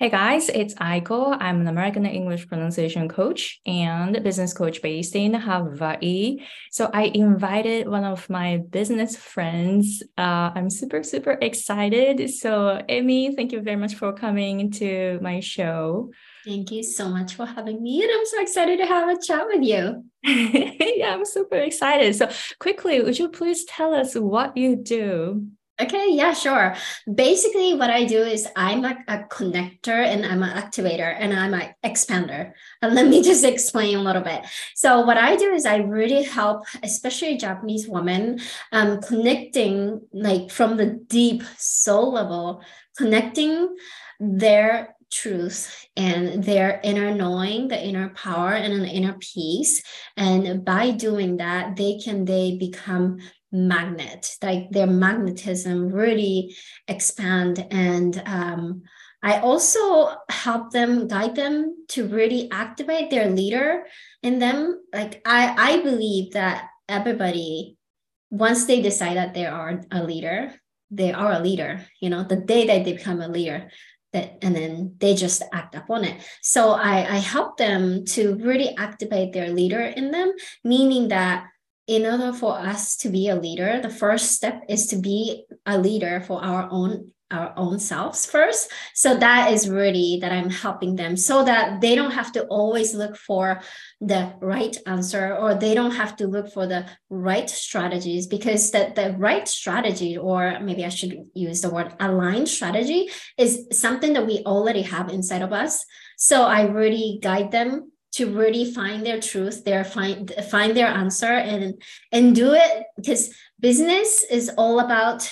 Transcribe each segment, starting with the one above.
Hey guys, it's Aiko. I'm an American English pronunciation coach and business coach based in Hawaii. So I invited one of my business friends. Uh, I'm super, super excited. So, Amy, thank you very much for coming to my show. Thank you so much for having me. And I'm so excited to have a chat with you. yeah, I'm super excited. So, quickly, would you please tell us what you do? Okay, yeah, sure. Basically, what I do is I'm a, a connector and I'm an activator and I'm an expander. And let me just explain a little bit. So, what I do is I really help, especially Japanese women, um, connecting like from the deep soul level, connecting their truth and their inner knowing the inner power and an inner peace and by doing that they can they become magnet like their magnetism really expand. And um, i also help them guide them to really activate their leader in them. Like i i believe that everybody once they decide that they are a leader they are a leader you know the day that they become a leader that and then they just act upon it. So i i help them to really activate their leader in them meaning that in order for us to be a leader, the first step is to be a leader for our own our own selves first. So that is really that I'm helping them so that they don't have to always look for the right answer or they don't have to look for the right strategies because the, the right strategy, or maybe I should use the word aligned strategy, is something that we already have inside of us. So I really guide them to really find their truth their find find their answer and and do it because business is all about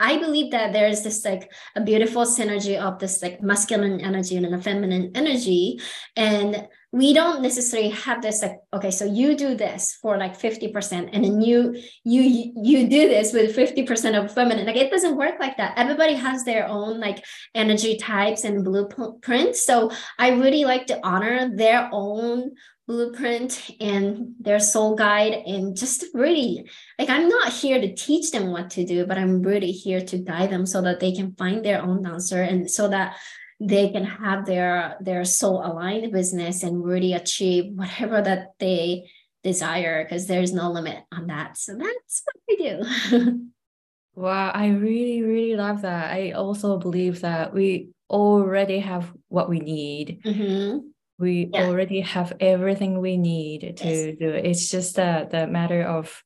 I believe that there is this like a beautiful synergy of this like masculine energy and a feminine energy. And we don't necessarily have this like, okay, so you do this for like 50% and then you you you do this with 50% of feminine. Like it doesn't work like that. Everybody has their own like energy types and blueprints. So I really like to honor their own blueprint and their soul guide and just really like i'm not here to teach them what to do but i'm really here to guide them so that they can find their own answer and so that they can have their their soul aligned business and really achieve whatever that they desire because there's no limit on that so that's what i do wow i really really love that i also believe that we already have what we need mm-hmm we yeah. already have everything we need to yes. do it. It's just the, the matter of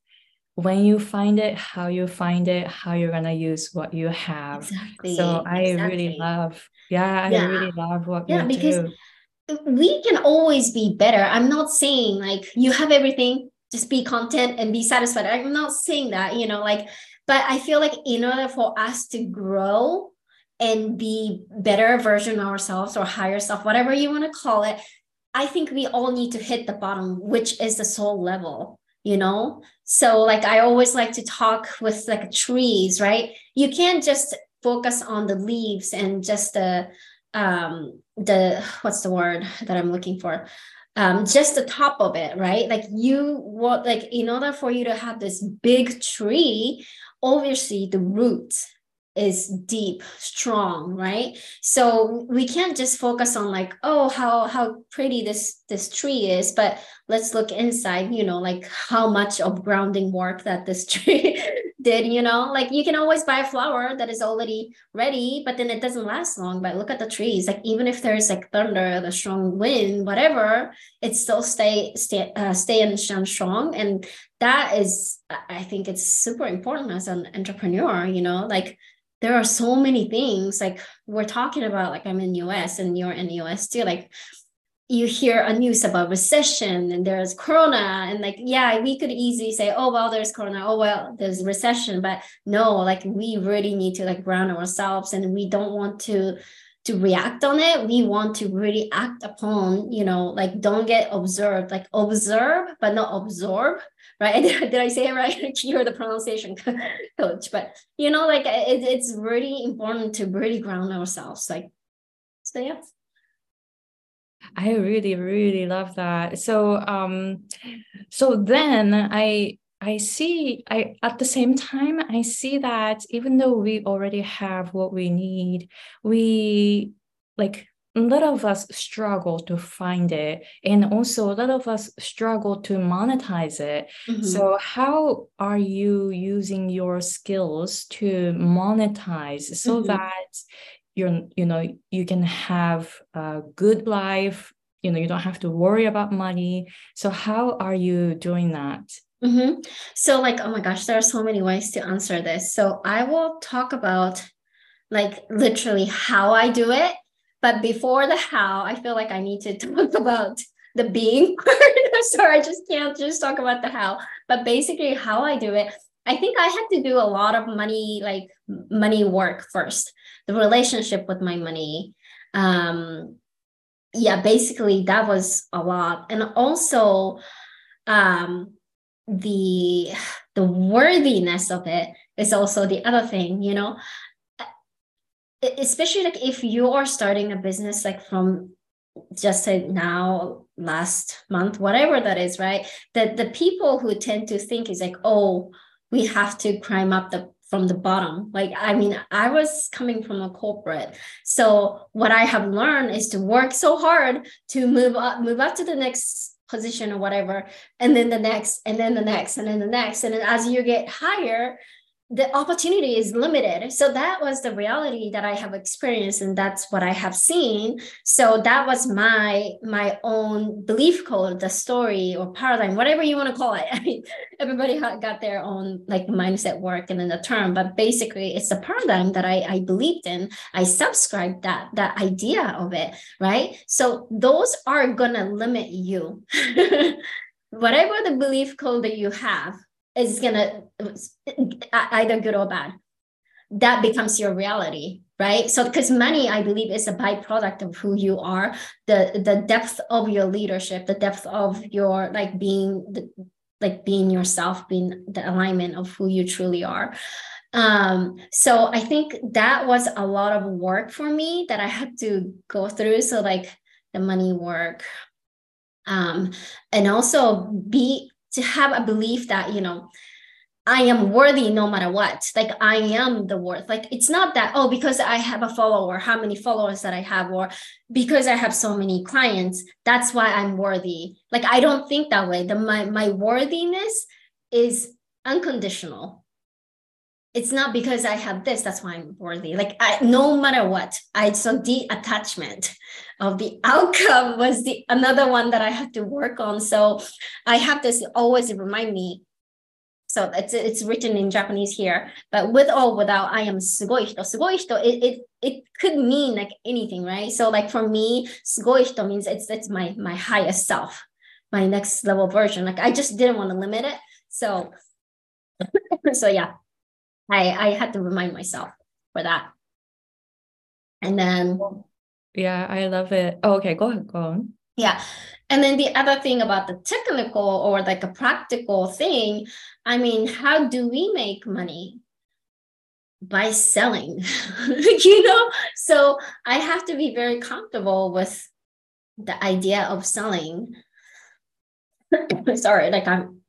when you find it, how you find it, how you're gonna use what you have. Exactly. So I exactly. really love, yeah, yeah, I really love what yeah, because do. we can always be better. I'm not saying like you have everything, just be content and be satisfied. I'm not saying that, you know, like, but I feel like in order for us to grow and be better version of ourselves or higher self, whatever you want to call it, I think we all need to hit the bottom, which is the soul level, you know? So like I always like to talk with like trees, right? You can't just focus on the leaves and just the um the what's the word that I'm looking for? Um, just the top of it, right? Like you what like in order for you to have this big tree, obviously the roots is deep strong right? So we can't just focus on like oh how how pretty this this tree is but let's look inside you know like how much of grounding work that this tree did you know? Like you can always buy a flower that is already ready but then it doesn't last long but look at the trees. Like even if there's like thunder the strong wind whatever it still stay stay uh, stay and stand strong and that is i think it's super important as an entrepreneur you know? Like there are so many things like we're talking about like i'm in the us and you're in the us too like you hear a news about recession and there's corona and like yeah we could easily say oh well there's corona. Oh well there's recession. But no like we really need to like ground ourselves and we don't want to to react on it. We want to really act upon you know like don't get observed like observe but not absorb right? Did i say it right? You're the pronunciation coach but you know like it, it's really important to really ground ourselves like so yeah. I really really love that. So um so then i I see I at the same time I see that even though we already have what we need, we like a lot of us struggle to find it and also a lot of us struggle to monetize it mm-hmm. so how are you using your skills to monetize so mm-hmm. that you're you know you can have a good life you know you don't have to worry about money so how are you doing that mm-hmm. so like oh my gosh there are so many ways to answer this so i will talk about like literally how i do it but before the how, I feel like I need to talk about the being part. so I just can't just talk about the how. But basically, how I do it, I think I had to do a lot of money, like money work first, the relationship with my money. Um, yeah, basically that was a lot. And also um the the worthiness of it is also the other thing, you know especially like if you are starting a business like from just say now last month whatever that is right? That the people who tend to think is like oh we have to climb up the from the bottom. Like i mean i was coming from a corporate. So what i have learned is to work so hard to move up move up to the next position or whatever and then the next and then the next and then the next. And then as you get higher the opportunity is limited. So that was the reality that i have experienced and that's what i have seen. So that was my my own belief code the story or paradigm whatever you want to call it. I mean, everybody got their own like mindset work and then the term but basically it's a paradigm that i i believed in. I subscribed that that idea of it right? So those are gonna limit you. Whatever the belief code that you have is gonna either good or bad. That becomes your reality right? So because money i believe is a byproduct of who you are. The the depth of your leadership the depth of your like being the like being yourself being the alignment of who you truly are. Um so i think that was a lot of work for me that i had to go through. So like the money work um and also be to have a belief that you know I am worthy no matter what. Like I am the worth. Like it's not that, oh, because I have a follower, how many followers that I have, or because I have so many clients, that's why I'm worthy. Like I don't think that way. The my my worthiness is unconditional. It's not because I have this, that's why I'm worthy. Like I no matter what, I so the attachment of the outcome was the another one that I had to work on. So I have this always remind me so it's it's written in Japanese here, but with or without, I am sugoi hito. Sugoi hito, it, it it could mean like anything, right? So like for me, sugoi hito means it's it's my my highest self, my next level version. Like I just didn't want to limit it. So so yeah, I I had to remind myself for that. And then yeah, I love it. Oh, okay, go ahead, go on. Yeah. And then the other thing about the technical or like a practical thing, I mean, how do we make money? By selling, you know? So I have to be very comfortable with the idea of selling. Sorry, like I'm,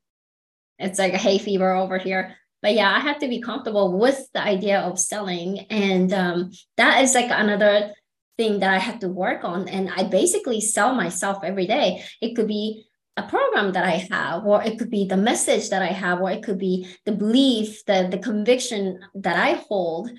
it's like a hay fever over here. But yeah, I have to be comfortable with the idea of selling. And um, that is like another thing that I had to work on. And I basically sell myself every day. It could be a program that I have, or it could be the message that I have, or it could be the belief, the, the conviction that I hold.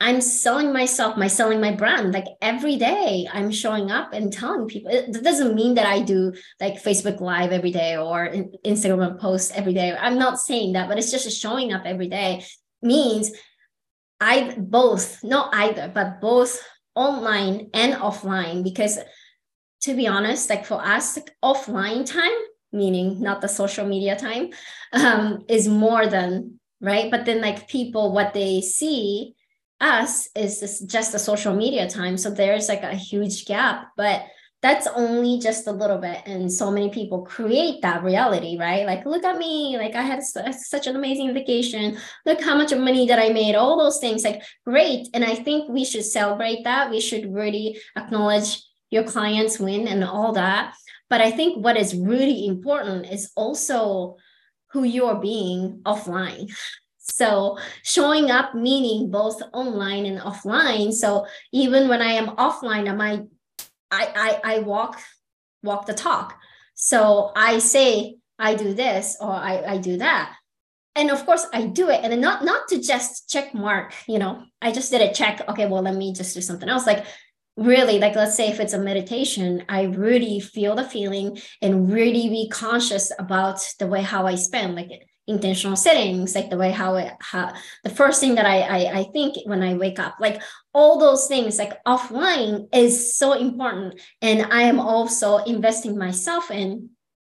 I'm selling myself, my selling my brand. Like every day, I'm showing up and telling people. It doesn't mean that I do like Facebook Live every day or Instagram posts every day. I'm not saying that, but it's just showing up every day means I both, not either, but both online and offline because to be honest like for us like offline time meaning not the social media time um, is more than right? But then like people what they see us is just the social media time. So there's like a huge gap. But that's only just a little bit and so many people create that reality right? Like look at me like i had uh, such an amazing vacation. Look how much money that i made all those things like great. And i think we should celebrate that. We should really acknowledge your clients win and all that. But i think what is really important is also who you're being offline. So showing up meaning both online and offline. So even when I am offline, I might I I, I walk walk the talk. So I say I do this or I, I do that. And of course I do it. And not not to just check mark, you know, I just did a check. Okay, well, let me just do something else. Like really like let's say if it's a meditation i really feel the feeling and really be conscious about the way how i spend like intentional settings like the way how it how the first thing that I, I i think when i wake up like all those things like offline is so important. And i am also investing myself in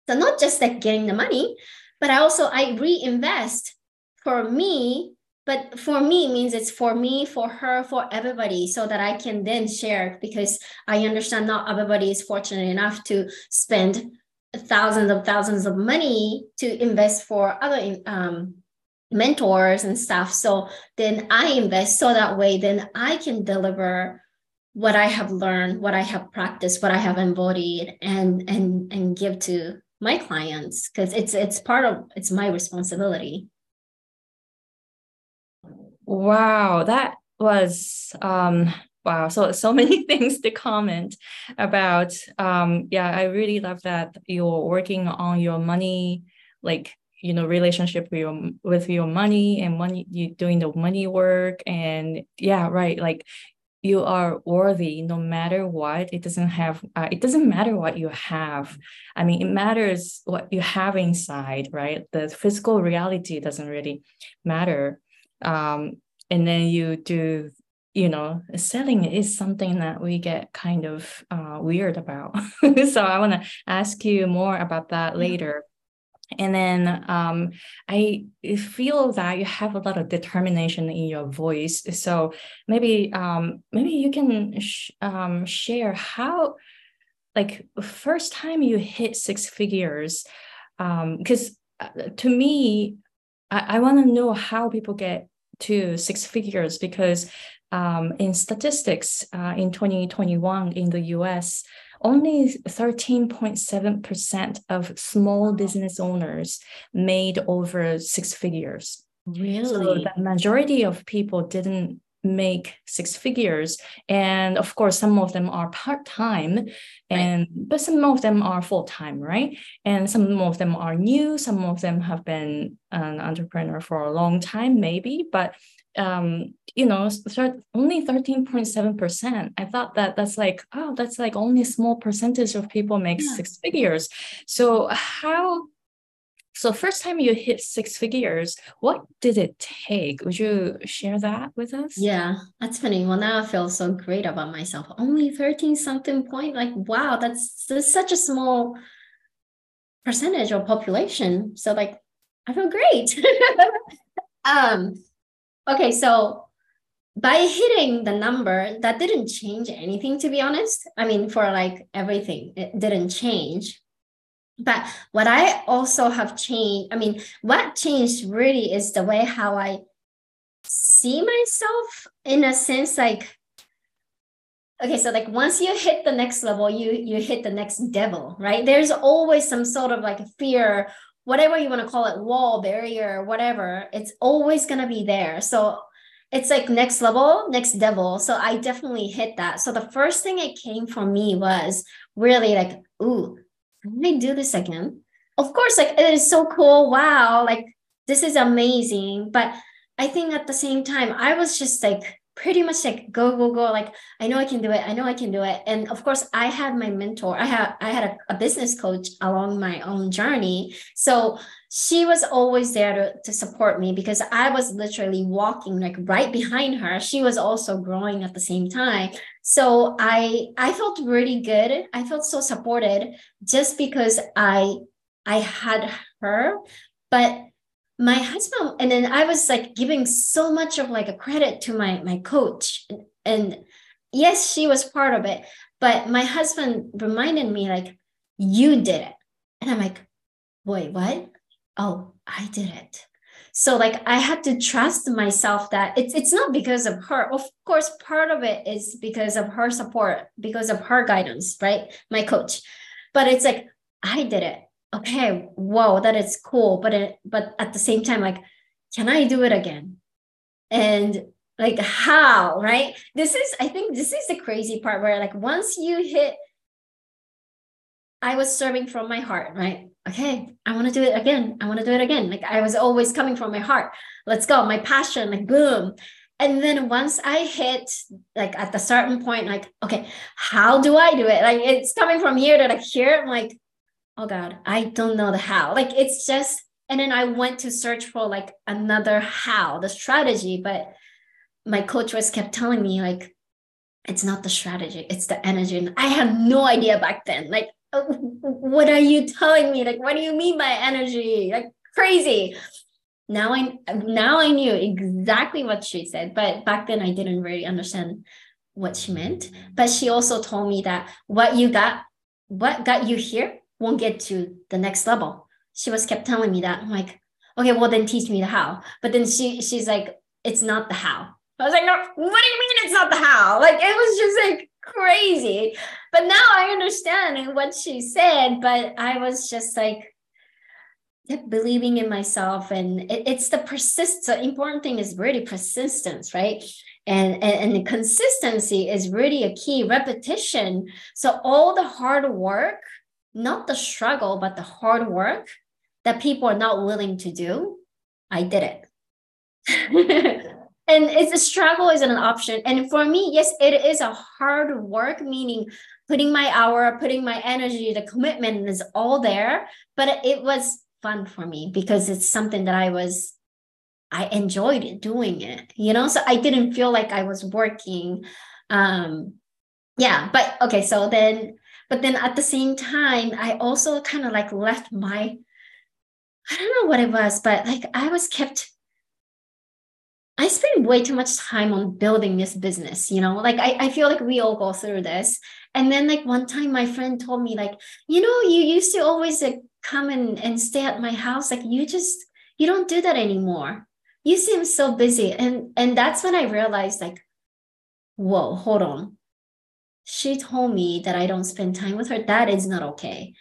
so not just like getting the money but i also i reinvest for me but for me means it's for me for her for everybody so that i can then share because i understand not everybody is fortunate enough to spend thousands of thousands of money to invest for other um, mentors and stuff. So then i invest so that way then i can deliver what i have learned what i have practiced what i have embodied and and and give to my clients because it's it's part of it's my responsibility. Wow, that was um wow so so many things to comment about. Um yeah i really love that you're working on your money like you know relationship with your with your money and money you doing the money work. And yeah right like you are worthy no matter what. It doesn't have uh, it doesn't matter what you have. I mean it matters what you have inside right? The physical reality doesn't really matter. Um, and then you do you know selling is something that we get kind of uh, weird about. So i want to ask you more about that later. And then um, i feel that you have a lot of determination in your voice. So maybe um, maybe you can sh- um, share how like first time you hit six figures because um, uh, to me I, I want to know how people get to six figures because um, in statistics uh, in 2021 in the US, only 13.7% of small business owners made over six figures. Really? So the majority of people didn't make six figures. And of course some of them are part-time and right. but some of them are full-time right? And some of them are new. Some of them have been an entrepreneur for a long time maybe but um you know only 13.7% i thought that that's like oh that's like only a small percentage of people make yeah. six figures. So how so first time you hit six figures, what did it take? Would you share that with us? Yeah, that's funny. Well, now I feel so great about myself. Only 13 something point. Like, wow, that's, that's such a small percentage of population. So like, I feel great. um, okay, so by hitting the number, that didn't change anything, to be honest. I mean, for like everything, it didn't change but what I also have changed, I mean, what changed really is the way how I see myself in a sense like okay so like once you hit the next level you you hit the next devil right? There's always some sort of like fear whatever you want to call it wall barrier whatever it's always going to be there. So it's like next level next devil. So i definitely hit that. So the first thing it came for me was really like ooh I do this again? Of course, like it is so cool. Wow, like this is amazing. But I think at the same time, I was just like pretty much like go go go like i know i can do it i know i can do it. And of course i had my mentor i had i had a, a business coach along my own journey. So she was always there to, to support me because i was literally walking like right behind her. She was also growing at the same time. So i i felt really good. I felt so supported just because i i had her. But my husband and then i was like giving so much of like a credit to my my coach and, yes she was part of it but my husband reminded me like you did it. And i'm like wait what? Oh i did it. So like i had to trust myself that it's it's not because of her. Of course part of it is because of her support because of her guidance right? My coach. But it's like i did it okay, whoa, that is cool. But it, but at the same time, like can I do it again? And like how, right? This is, I think this is the crazy part where like once you hit, I was serving from my heart, right? Okay, I want to do it again. I want to do it again. Like I was always coming from my heart. Let's go. My passion, like boom. And then once I hit like at the certain point, like, okay, how do I do it? Like it's coming from here to like here. I'm like, oh God, I don't know the how. Like it's just, and then I went to search for like another how, the strategy. But my coach was kept telling me, like, it's not the strategy, it's the energy. And I had no idea back then. Like, uh, what are you telling me? Like, what do you mean by energy? Like crazy. Now I now I knew exactly what she said, but back then I didn't really understand what she meant. But she also told me that what you got, what got you here won't get to the next level. She was kept telling me that. I'm like, okay, well then teach me the how. But then she she's like, it's not the how. I was like, no, what do you mean it's not the how? Like it was just like crazy. But now I understand what she said, but I was just like believing in myself and it, it's the persist the important thing is really persistence right and, and and the consistency is really a key repetition so all the hard work not the struggle, but the hard work that people are not willing to do, I did it. and it's a struggle isn't an option. And for me, yes, it is a hard work, meaning putting my hour, putting my energy, the commitment is all there. But it was fun for me because it's something that I was I enjoyed doing it, you know. So I didn't feel like I was working. Um, yeah, but okay. So then but then at the same time, I also kind of like left my, I don't know what it was, but like I was kept, I spent way too much time on building this business, you know, like I, I feel like we all go through this. And then like one time my friend told me like, you know, you used to always like come and, and stay at my house. Like you just, you don't do that anymore. You seem so busy. And, and that's when I realized like, whoa, hold on she told me that I don't spend time with her, that is not okay.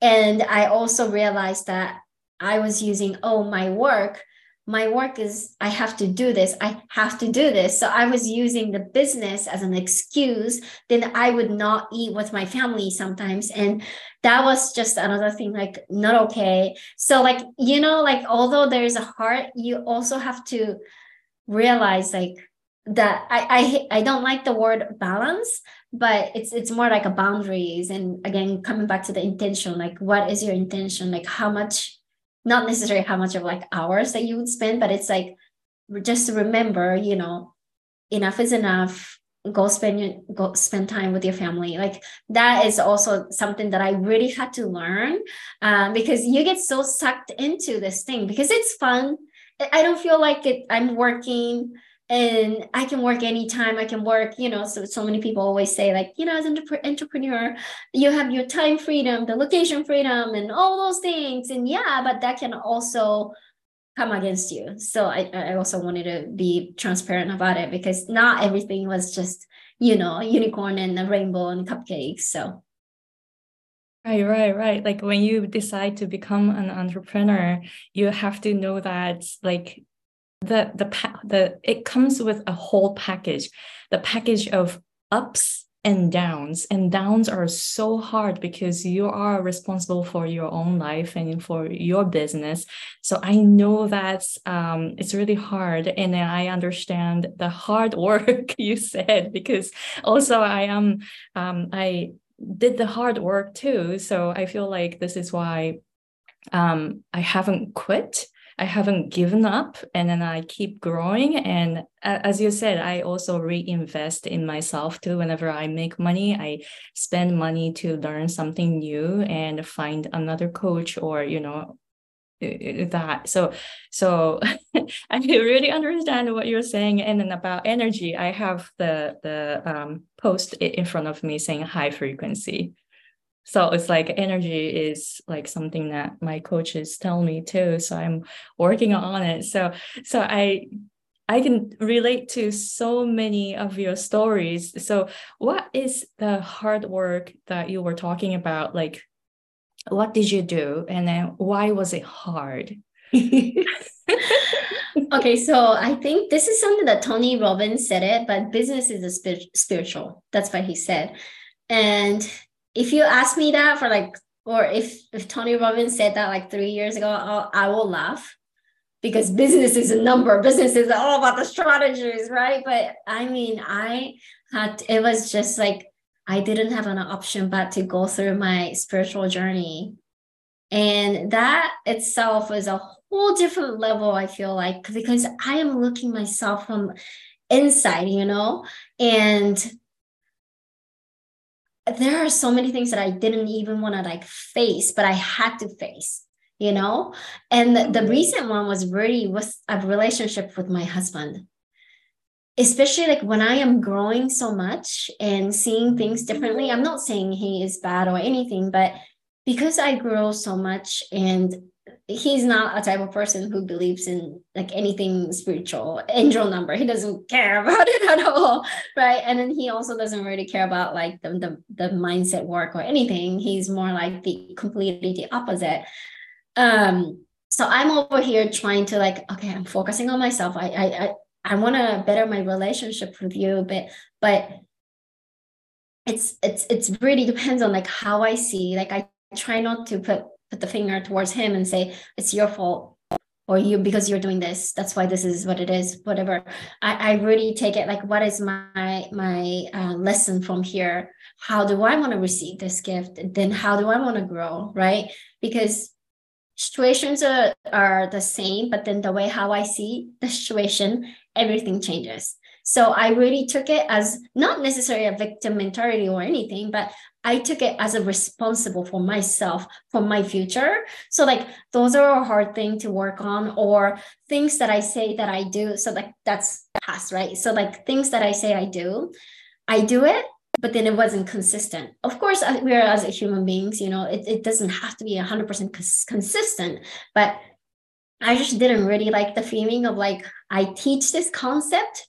And I also realized that I was using, oh, my work, my work is, I have to do this, I have to do this. So I was using the business as an excuse. Then I would not eat with my family sometimes. And that was just another thing, like, not okay. So, like, you know, like, although there's a heart, you also have to realize, like, that I, I I don't like the word balance, but it's it's more like a boundaries and again coming back to the intention like what is your intention? Like how much not necessarily how much of like hours that you would spend but it's like just remember you know enough is enough go spend your go spend time with your family. Like that is also something that i really had to learn um, because you get so sucked into this thing because it's fun. I don't feel like it i'm working and I can work anytime. I can work, you know. So so many people always say like, you know, as an entrepreneur, you have your time freedom, the location freedom, and all those things. And yeah, but that can also come against you. So I I also wanted to be transparent about it because not everything was just you know unicorn and a rainbow and cupcakes. So. Right, right, right. Like when you decide to become an entrepreneur, you have to know that like the the the it comes with a whole package the package of ups and downs. And downs are so hard because you are responsible for your own life and for your business. So i know that um, it's really hard. And i understand the hard work you said because also i am um, i did the hard work too. So i feel like this is why um, i haven't quit I haven't given up and then I keep growing. And as you said, I also reinvest in myself too. Whenever I make money, I spend money to learn something new and find another coach or, you know, that so so i really understand what you're saying and then about energy i have the the um, post in front of me saying high frequency so it's like energy is like something that my coaches tell me too so i'm working on it. So so i i can relate to so many of your stories. So what is the hard work that you were talking about? Like what did you do? And then why was it hard? Okay, so I think this is something that Tony Robbins said it, but business is a spir- spiritual. That's what he said. And if you ask me that for like, or if if Tony Robbins said that like three years ago, I'll, I will laugh because business is a number. Business is all about the strategies, right? But I mean, I had it was just like I didn't have an option but to go through my spiritual journey. And that itself is a whole different level, I feel like, because I am looking myself from inside, you know, and there are so many things that I didn't even want to like face, but I had to face, you know. And the, the mm-hmm. recent one was really was a relationship with my husband, especially like when I am growing so much and seeing things differently. Mm-hmm. I'm not saying he is bad or anything, but because I grow so much and he's not a type of person who believes in like anything spiritual angel number. He doesn't care about it at all right? And then he also doesn't really care about like the, the, the mindset work or anything. He's more like the completely the opposite. Um so i'm over here trying to like okay i'm focusing on myself. I i i, I want to better my relationship with you but but it's it's it's really depends on like how i see. Like i try not to put put the finger towards him and say it's your fault or you because you're doing this. That's why this is what it is whatever. I, I really take it like what is my my uh, lesson from here? How do i want to receive this gift? Then how do i want to grow right? Because situations are, are the same but then the way how i see the situation everything changes so I really took it as not necessarily a victim mentality or anything, but I took it as a responsible for myself, for my future. So like those are a hard thing to work on or things that I say that I do. So like that's past, right? So like things that I say I do, I do it, but then it wasn't consistent. Of course, uh, we're as human beings, you know, it, it doesn't have to be 100% cons- consistent, but I just didn't really like the feeling of like, I teach this concept,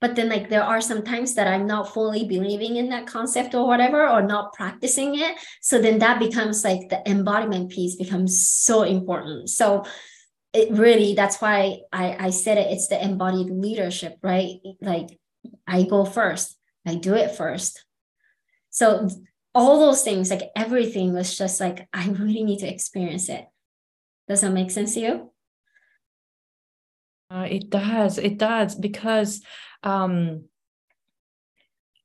but then like there are some times that i'm not fully believing in that concept or whatever or not practicing it. So then that becomes like the embodiment piece becomes so important. So it really that's why i i said it it's the embodied leadership right? Like i go first i do it first. So all those things like everything was just like i really need to experience it. Does that make sense to you? Uh, it does it does because um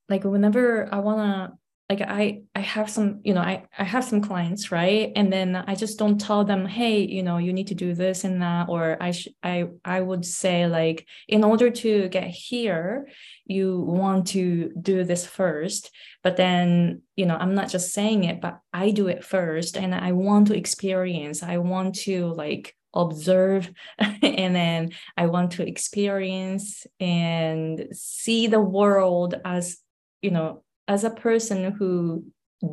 like whenever i want to like i i have some you know i i have some clients right? And then i just don't tell them hey you know you need to do this and that or i sh- i i would say like in order to get here you want to do this first. But then you know i'm not just saying it but i do it first and i want to experience. I want to like observe and then i want to experience and see the world as you know as a person who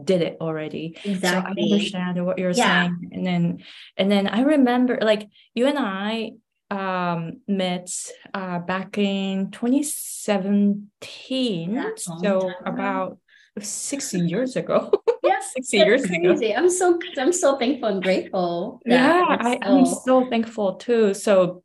did it already exactly. so i understand what you're yeah. saying and then and then i remember like you and i um met uh back in 2017 so about six years ago. Yes, six years crazy. ago. I'm so I'm so thankful and grateful. Yeah, I, I'm so thankful too. So,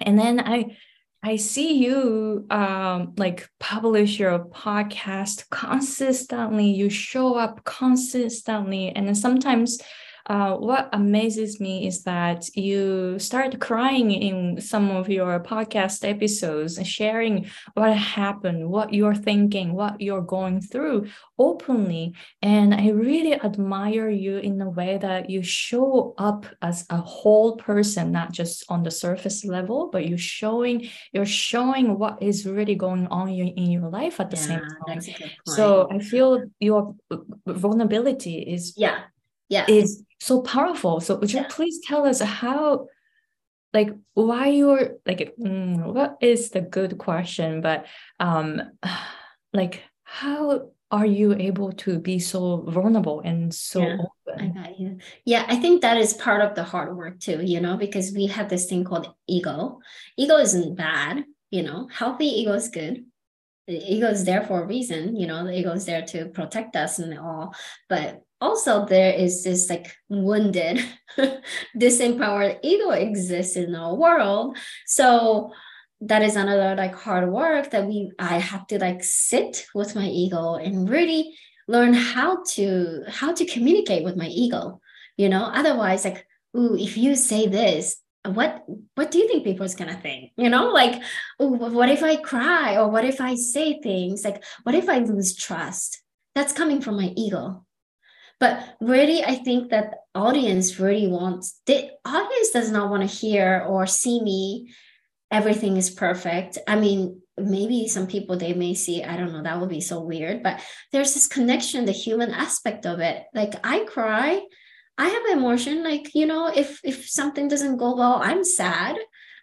and then I I see you um like publish your podcast consistently. You show up consistently, and then sometimes uh, what amazes me is that you start crying in some of your podcast episodes and sharing what happened, what you're thinking, what you're going through openly. And I really admire you in the way that you show up as a whole person, not just on the surface level, but you're showing you're showing what is really going on in your life at the yeah, same time. So I feel your vulnerability is yeah yeah is so powerful so would you yeah. please tell us how like why you're like mm, what is the good question but um like how are you able to be so vulnerable and so yeah, open? I got you. Yeah, I think that is part of the hard work too, you know, because we have this thing called ego. Ego isn't bad, you know, healthy ego is good. The ego is there for a reason, you know, the ego is there to protect us and all. But also there is this like wounded disempowered ego exists in our world. So that is another like hard work that we i have to like sit with my ego and really learn how to how to communicate with my ego you know? Otherwise like ooh if you say this what what do you think people is gonna think? You know? Like ooh, what if i cry? Or what if i say things? Like what if i lose trust? That's coming from my ego but really i think that audience really wants the audience does not want to hear or see me everything is perfect i mean maybe some people they may see i don't know that would be so weird but there's this connection the human aspect of it like i cry I have emotion. Like, you know, if if something doesn't go well, I'm sad,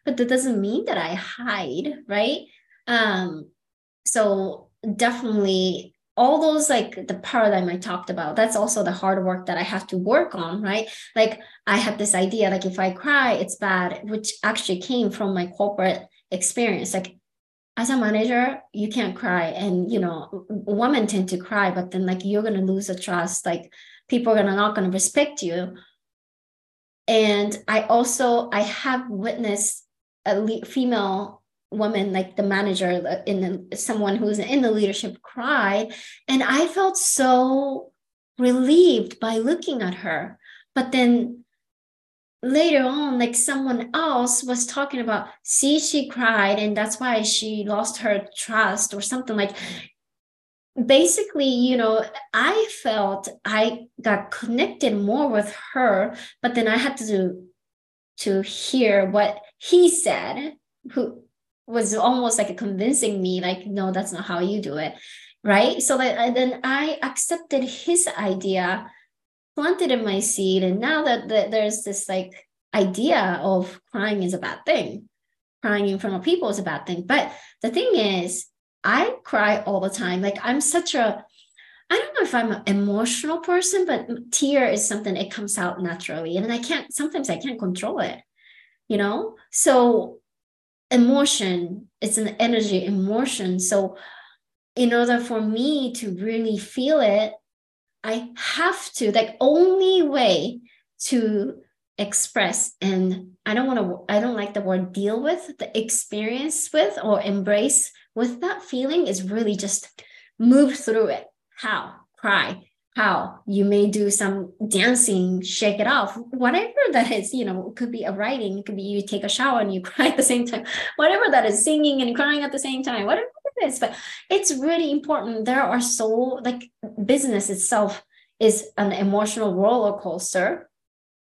but that doesn't mean that I hide, right? Um, so definitely all those like the paradigm I talked about, that's also the hard work that I have to work on, right? Like I had this idea, like if I cry, it's bad, which actually came from my corporate experience. Like as a manager, you can't cry. And you know, women tend to cry, but then like you're gonna lose the trust. Like people are not going to respect you and i also i have witnessed a le- female woman like the manager in the, someone who's in the leadership cry and i felt so relieved by looking at her. But then later on like someone else was talking about see she cried and that's why she lost her trust or something like basically you know i felt i got connected more with her but then i had to to hear what he said who was almost like convincing me like no that's not how you do it right so that then i accepted his idea planted in my seed and now that, that there's this like idea of crying is a bad thing crying in front of people is a bad thing but the thing is I cry all the time. Like I'm such a, I don't know if I'm an emotional person, but tear is something it comes out naturally. And I can't, sometimes I can't control it, you know? So emotion, it's an energy emotion. So in order for me to really feel it, I have to, like only way to express and I don't want to, I don't like the word deal with, the experience with or embrace with that feeling is really just move through it. How? Cry. How? You may do some dancing, shake it off, whatever that is, you know, it could be a writing, it could be you take a shower and you cry at the same time, whatever that is, singing and crying at the same time, whatever it is. But it's really important. There are so, like, business itself is an emotional roller coaster.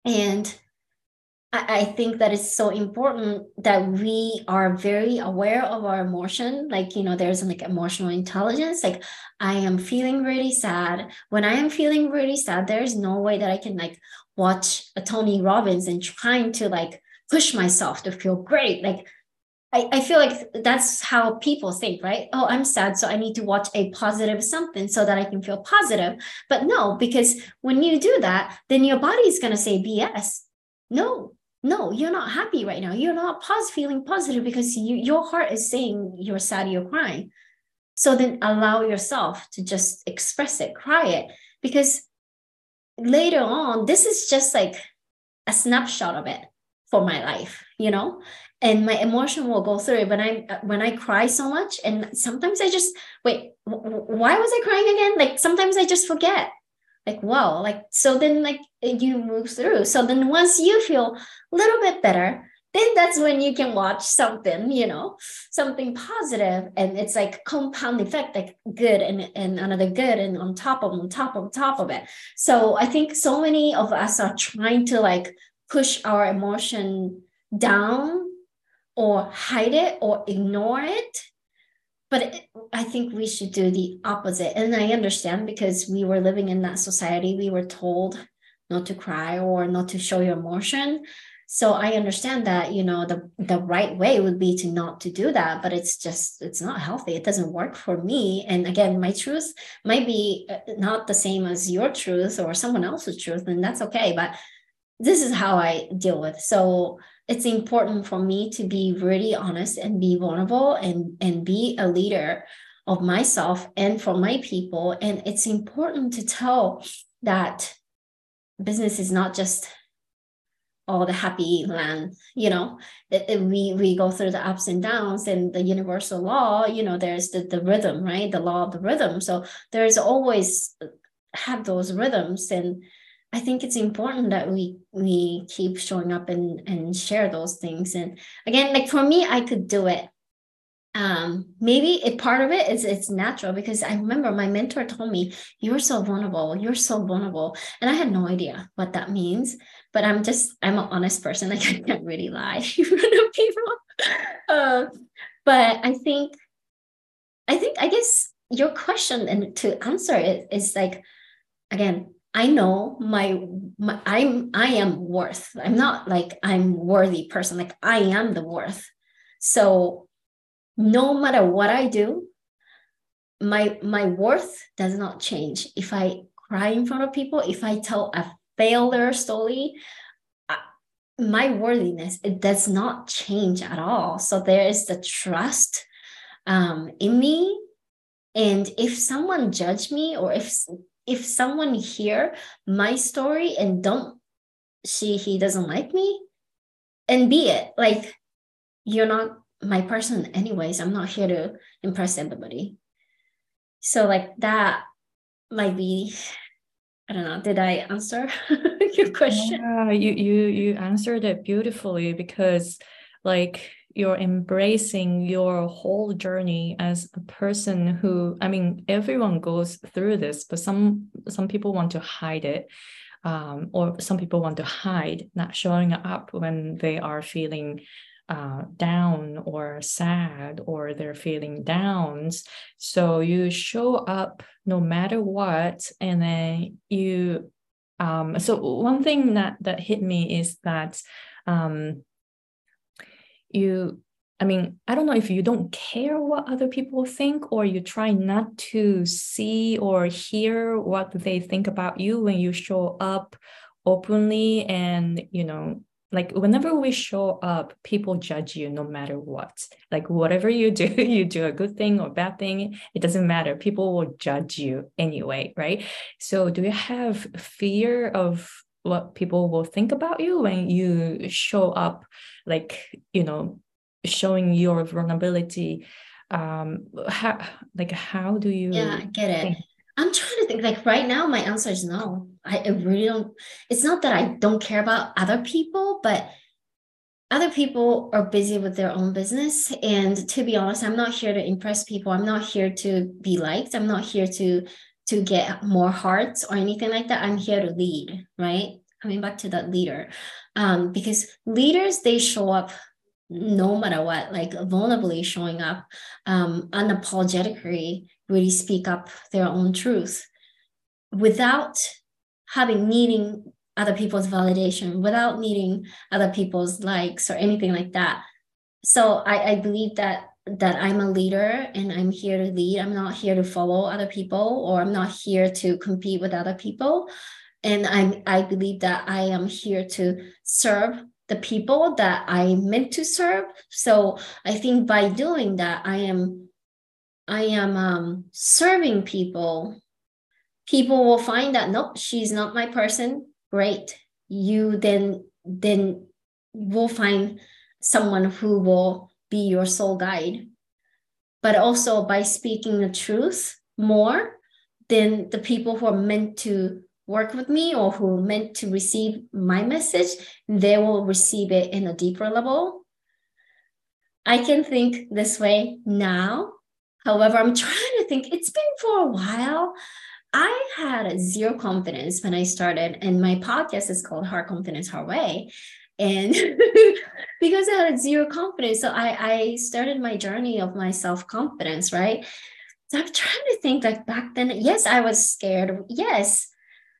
And I, think that it's so important that we are very aware of our emotion. Like, you know, there's like emotional intelligence. Like, I am feeling really sad. When I am feeling really sad, there's no way that I can like watch a Tony Robbins and trying to like push myself to feel great. Like, I, I feel like that's how people think, right? Oh, I'm sad, so I need to watch a positive something so that I can feel positive. But no, because when you do that, then your body is going to say BS. No, no you're not happy right now. You're not pos- feeling positive because you, your heart is saying you're sad you're crying. So then allow yourself to just express it cry it. Because later on this is just like a snapshot of it for my life you know? And my emotion will go through it when i when i cry so much. And sometimes i just wait why was i crying again? Like sometimes i just forget like wow like so then like you move through. So then once you feel a little bit better then that's when you can watch something you know something positive. And it's like compound effect like good and, and another good and on top of on top of top of it. So i think so many of us are trying to like push our emotion down or hide it or ignore it but I think we should do the opposite. And I understand because we were living in that society, we were told not to cry or not to show your emotion. So I understand that, you know, the the right way would be to not to do that, but it's just it's not healthy. It doesn't work for me. And again, my truth might be uh, not the same as your truth or someone else's truth, and that's okay. But this is how I deal with. So it's important for me to be really honest and be vulnerable and, and be a leader of myself and for my people. And it's important to tell that business is not just all the happy land you know it, it, we we go through the ups and downs and the universal law you know there's the, the rhythm right the law of the rhythm so there's always have those rhythms and i think it's important that we we keep showing up and and share those things. And again like for me i could do it. Um maybe a part of it is it's natural because i remember my mentor told me you're so vulnerable. You're so vulnerable. And i had no idea what that means but i'm just i'm an honest person. Like i can't really lie in front of people. Uh, but i think i think i guess your question and to answer it is like again i know my, my i'm i am worth i'm not like i'm worthy person like i am the worth so no matter what I do, my my worth does not change. If I cry in front of people, if I tell a failure story, my worthiness it does not change at all. So there is the trust um, in me, and if someone judge me or if if someone hear my story and don't see he doesn't like me, and be it like you're not my person anyways. I'm not here to impress everybody so like that might be i don't know did i answer your question? Yeah you you you answered it beautifully because like you're embracing your whole journey as a person who i mean everyone goes through this but some some people want to hide it um, or some people want to hide not showing up when they are feeling uh, down or sad or they're feeling downs. So you show up no matter what, and then you. Um, so one thing that that hit me is that um, you. I mean, I don't know if you don't care what other people think, or you try not to see or hear what they think about you when you show up openly and you know like whenever we show up people judge you no matter what like whatever you do you do a good thing or bad thing it doesn't matter people will judge you anyway right so do you have fear of what people will think about you when you show up like you know showing your vulnerability um how like how do you yeah i get it think? I'm trying to think like right now, my answer is no. I, really don't. It's not that I don't care about other people, but other people are busy with their own business. And to be honest, I'm not here to impress people. I'm not here to be liked. I'm not here to to get more hearts or anything like that. I'm here to lead, right? Coming back to that leader. Um, because leaders, they show up no matter what, like vulnerably showing up, um, unapologetically really speak up their own truth without having needing other people's validation, without needing other people's likes or anything like that. So I, I believe that that I'm a leader and I'm here to lead. I'm not here to follow other people or I'm not here to compete with other people. And I'm I believe that I am here to serve the people that I meant to serve. So I think by doing that, I am I am um, serving people. People will find that nope, she's not my person. Great, you then then will find someone who will be your soul guide. But also by speaking the truth more, than the people who are meant to work with me or who are meant to receive my message, they will receive it in a deeper level. I can think this way now. However, I'm trying to think, it's been for a while. I had zero confidence when I started, and my podcast is called Heart Confidence Heart Way. And because I had zero confidence, so I, I started my journey of my self confidence, right? So I'm trying to think like back then, yes, I was scared. Yes,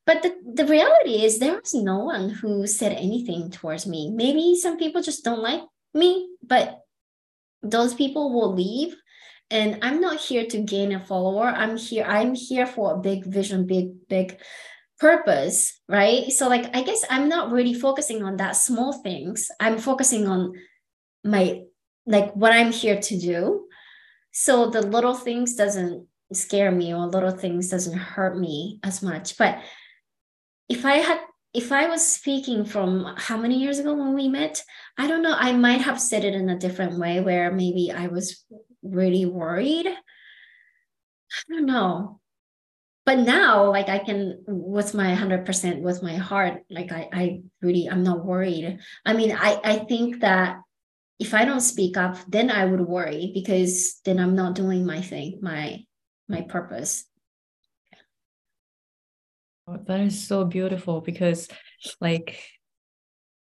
but the, the reality is there was no one who said anything towards me. Maybe some people just don't like me, but those people will leave. And I'm not here to gain a follower. I'm here, I'm here for a big vision, big, big purpose, right? So like I guess I'm not really focusing on that small things. I'm focusing on my like what I'm here to do. So the little things doesn't scare me or little things doesn't hurt me as much. But if I had if I was speaking from how many years ago when we met, I don't know, I might have said it in a different way where maybe I was really worried. I don't know. But now, like I can, with my 100%, with my heart, like I, I really, I'm not worried. I mean, I, I think that if I don't speak up, then I would worry because then I'm not doing my thing, my, my purpose. Oh, that is so beautiful because, like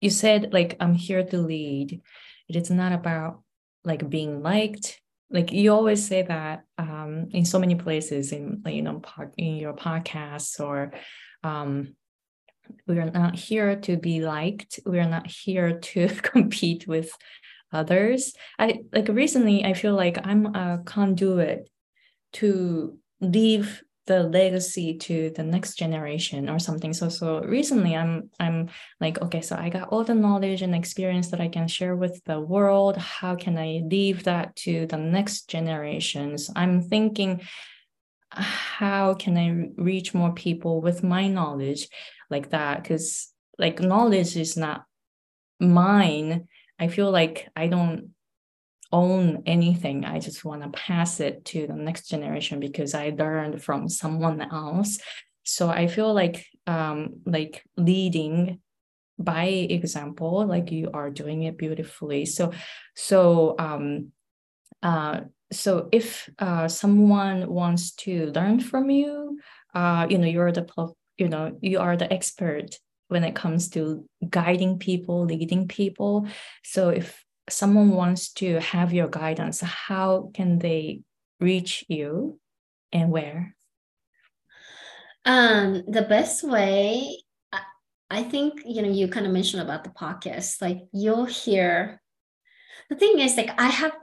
you said, like I'm here to lead. It is not about like being liked. Like you always say that um, in so many places in you know in your podcasts or um, we are not here to be liked. We are not here to compete with others. I like recently I feel like I'm a conduit to leave the legacy to the next generation or something. So so recently i'm i'm like okay so i got all the knowledge and experience that i can share with the world. How can i leave that to the next generations? I'm thinking how can i reach more people with my knowledge like that? Because like knowledge is not mine. I feel like i don't own anything. I just want to pass it to the next generation because I learned from someone else. So I feel like um, like leading by example, like you are doing it beautifully. So so um, uh, so if uh, someone wants to learn from you, uh, you know you're the you know you are the expert when it comes to guiding people, leading people. So if someone wants to have your guidance, how can they reach you and where? Um, the best way, I think, you know, you kind of mentioned about the podcast, like you'll hear the thing is like I have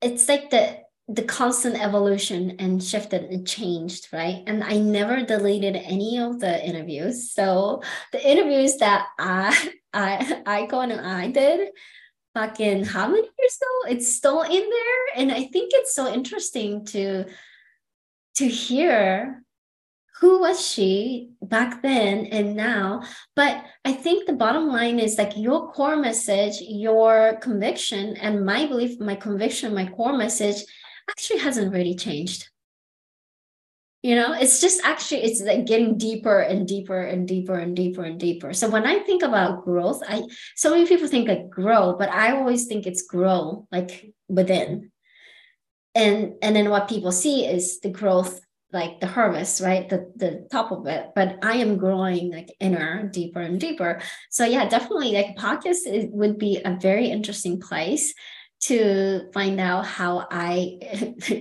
it's like the the constant evolution and shifted and changed, right? And I never deleted any of the interviews. So the interviews that I I Aiko and I did back in how many years ago, it's still in there. And I think it's so interesting to to hear who was she back then and now but i think the bottom line is like your core message your conviction and my belief my conviction my core message actually hasn't really changed you know it's just actually it's like getting deeper and deeper and deeper and deeper and deeper. So when i think about growth i so many people think like grow but i always think it's grow like within. And and then what people see is the growth like the harvest right? The the top of it. But i am growing like inner deeper and deeper. So yeah definitely like podcast would be a very interesting place to find out how I,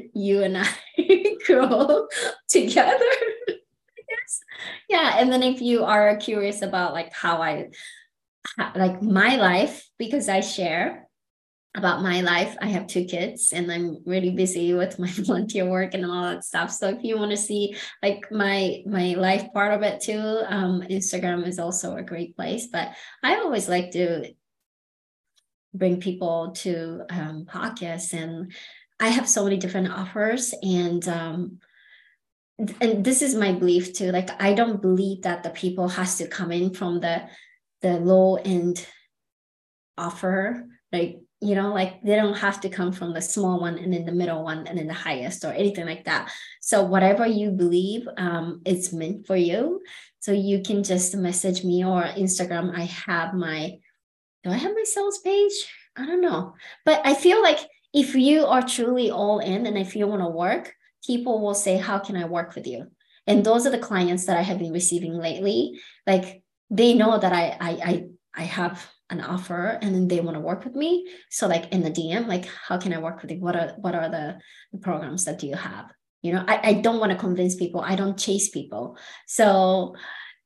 you and I grow together. yes. Yeah. And then if you are curious about like how I, like my life, because I share about my life, I have two kids and I'm really busy with my volunteer work and all that stuff. So if you want to see like my my life part of it too, um, Instagram is also a great place. But I always like to bring people to um, podcasts and i have so many different offers and um, and this is my belief too like i don't believe that the people has to come in from the the low end offer like you know like they don't have to come from the small one and then the middle one and then the highest or anything like that. So whatever you believe um, it's meant for you. So you can just message me or instagram. I have my do I have my sales page? I don't know. But I feel like if you are truly all in and if you want to work, people will say, How can I work with you? And those are the clients that I have been receiving lately. Like they know that I I I, I have an offer and then they want to work with me. So like in the DM, like how can I work with you? What are what are the, the programs that do you have? You know, I, I don't want to convince people. I don't chase people. So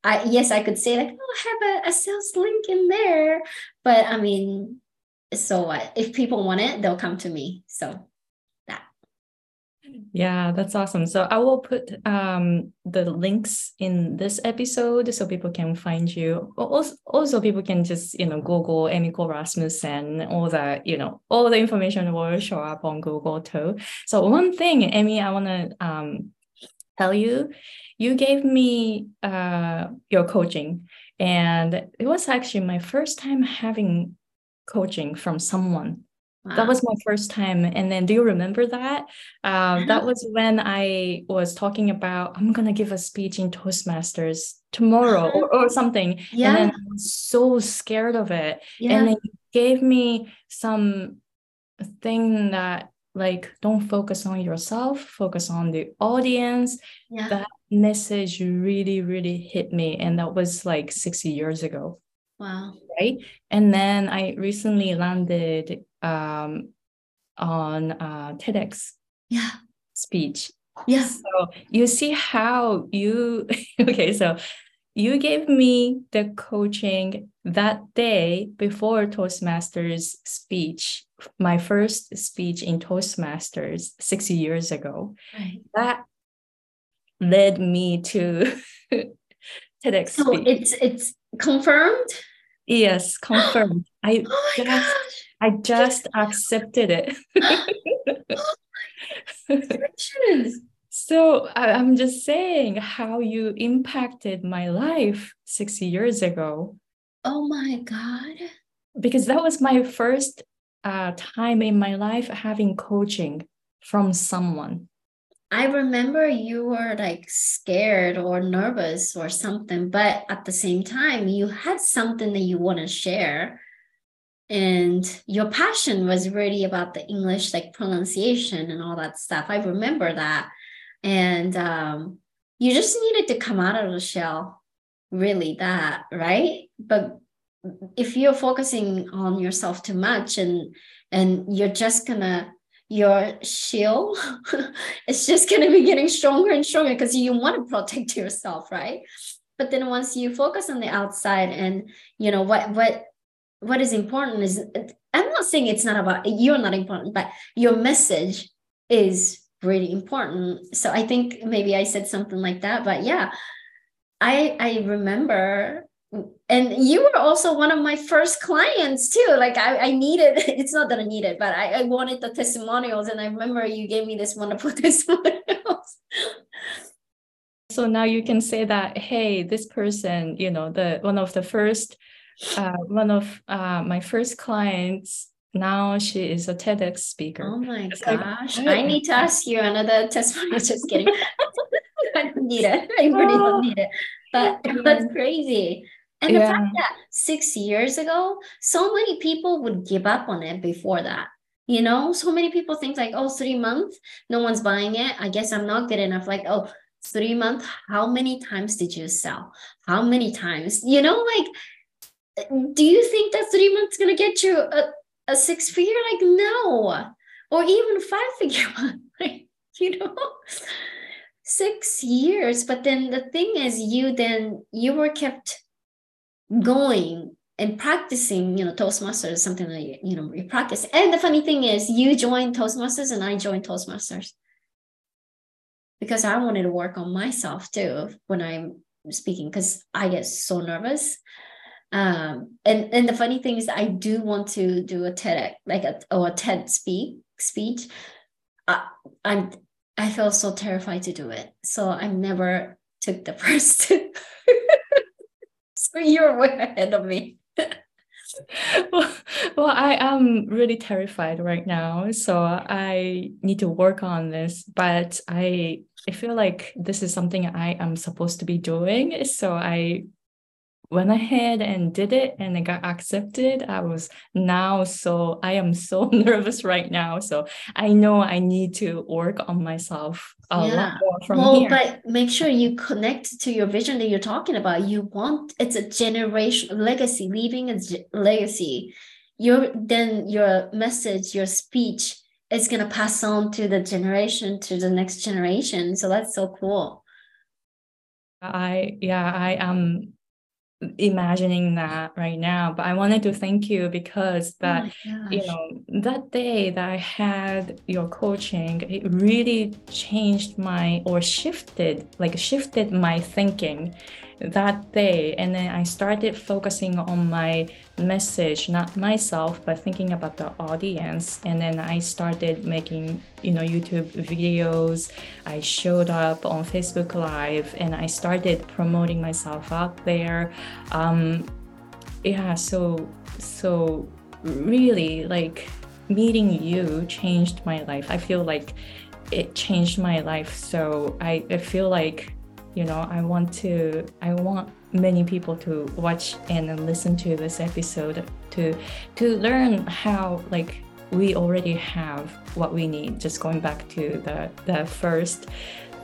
I yes, I could say like, oh, I have a, a sales link in there, but I mean, so what? If people want it, they'll come to me. So that. Yeah, that's awesome. So I will put um, the links in this episode so people can find you. Also, also people can just you know Google Emiko Rasmussen. All the you know all the information will show up on Google too. So one thing, Amy, I want to um, tell you, you gave me uh, your coaching, and it was actually my first time having coaching from someone. Wow. That was my first time. And then, do you remember that? Um, that was when I was talking about I'm gonna give a speech in Toastmasters tomorrow uh-huh. or, or something. Yeah. And then I was so scared of it. Yeah. And then you gave me some thing that like don't focus on yourself focus on the audience. Yeah. that message really really hit me and that was like 60 years ago. Wow. Right? And then i recently landed um on uh tedx yeah. speech. Yeah. So you see how you okay so you gave me the coaching that day before Toastmasters speech, my first speech in Toastmasters six years ago. Right. That led me to TEDx. So speech. it's it's confirmed. Yes, confirmed. I oh just gosh. I just accepted it. oh so I'm just saying how you impacted my life six years ago. Oh my God. Because that was my first uh, time in my life having coaching from someone. I remember you were like scared or nervous or something, but at the same time, you had something that you want to share. And your passion was really about the English, like pronunciation and all that stuff. I remember that and um, you just needed to come out of the shell really that right? But if you're focusing on yourself too much and and you're just gonna your shield it's just gonna be getting stronger and stronger because you want to protect yourself right? But then once you focus on the outside and you know what what what is important is i'm not saying it's not about you're not important but your message is really important. So I think maybe I said something like that, but yeah, I I remember and you were also one of my first clients too. Like I, I needed, it's not that I needed, but I, I wanted the testimonials. And I remember you gave me this wonderful testimonials. So now you can say that, hey, this person, you know, the one of the first, uh, one of uh, my first clients now she is a TEDx speaker. Oh my it's gosh. Like, I need to ask you another testimony. Just kidding. I don't need it. I really don't need it. But oh, that's crazy. And the yeah. fact that six years ago, so many people would give up on it before that. You know, so many people think like, oh, three months, no one's buying it. I guess I'm not good enough. Like, oh, three months, how many times did you sell? How many times? You know, like, do you think that three months gonna get you a, a six figure? Like, no. Or even five figure one. Like, you know, six years. But then the thing is, you then you were kept going and practicing, you know, Toastmasters, something like you know, you practice. And the funny thing is, you joined Toastmasters and I joined Toastmasters because I wanted to work on myself too when I'm speaking because I get so nervous um, and and the funny thing is, I do want to do a TED like a or a TED speak speech. I, I'm I feel so terrified to do it, so I never took the first. so you're way ahead of me. well, well, I am really terrified right now, so I need to work on this. But I I feel like this is something I am supposed to be doing, so I went ahead and did it and it got accepted i was now so i am so nervous right now. So i know i need to work on myself a yeah. lot more from well, here. but make sure you connect to your vision that you're talking about. You want it's a generation legacy leaving a legacy. Your then your message your speech is going to pass on to the generation to the next generation. So that's so cool. I yeah i am imagining that right now but i wanted to thank you because oh that oh you know that day that i had your coaching it really changed my or shifted like shifted my thinking that day. And then i started focusing on my message not myself but thinking about the audience. And then i started making you know youtube videos. I showed up on facebook live and i started promoting myself out there. Um yeah so so really like meeting you changed my life. I feel like it changed my life. So i, I feel like you know i want to i want many people to watch and listen to this episode to to learn how like we already have what we need just going back to the the first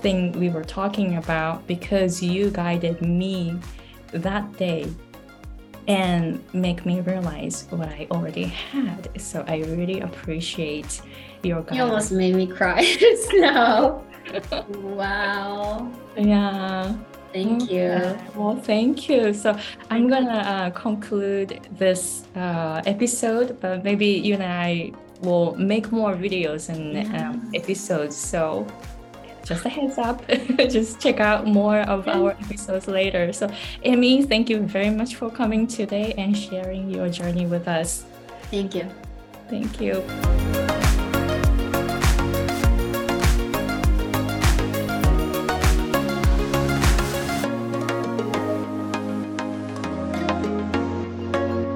thing we were talking about because you guided me that day and make me realize what I already had. So I really appreciate your guidance. You almost made me cry now. wow. Yeah. Thank you. Well, thank you. So I'm gonna uh, conclude this uh, episode, but maybe you and I will make more videos and yeah. um, episodes. So just a heads up, just check out more of our episodes later. So Amy, thank you very much for coming today and sharing your journey with us. Thank you. Thank you.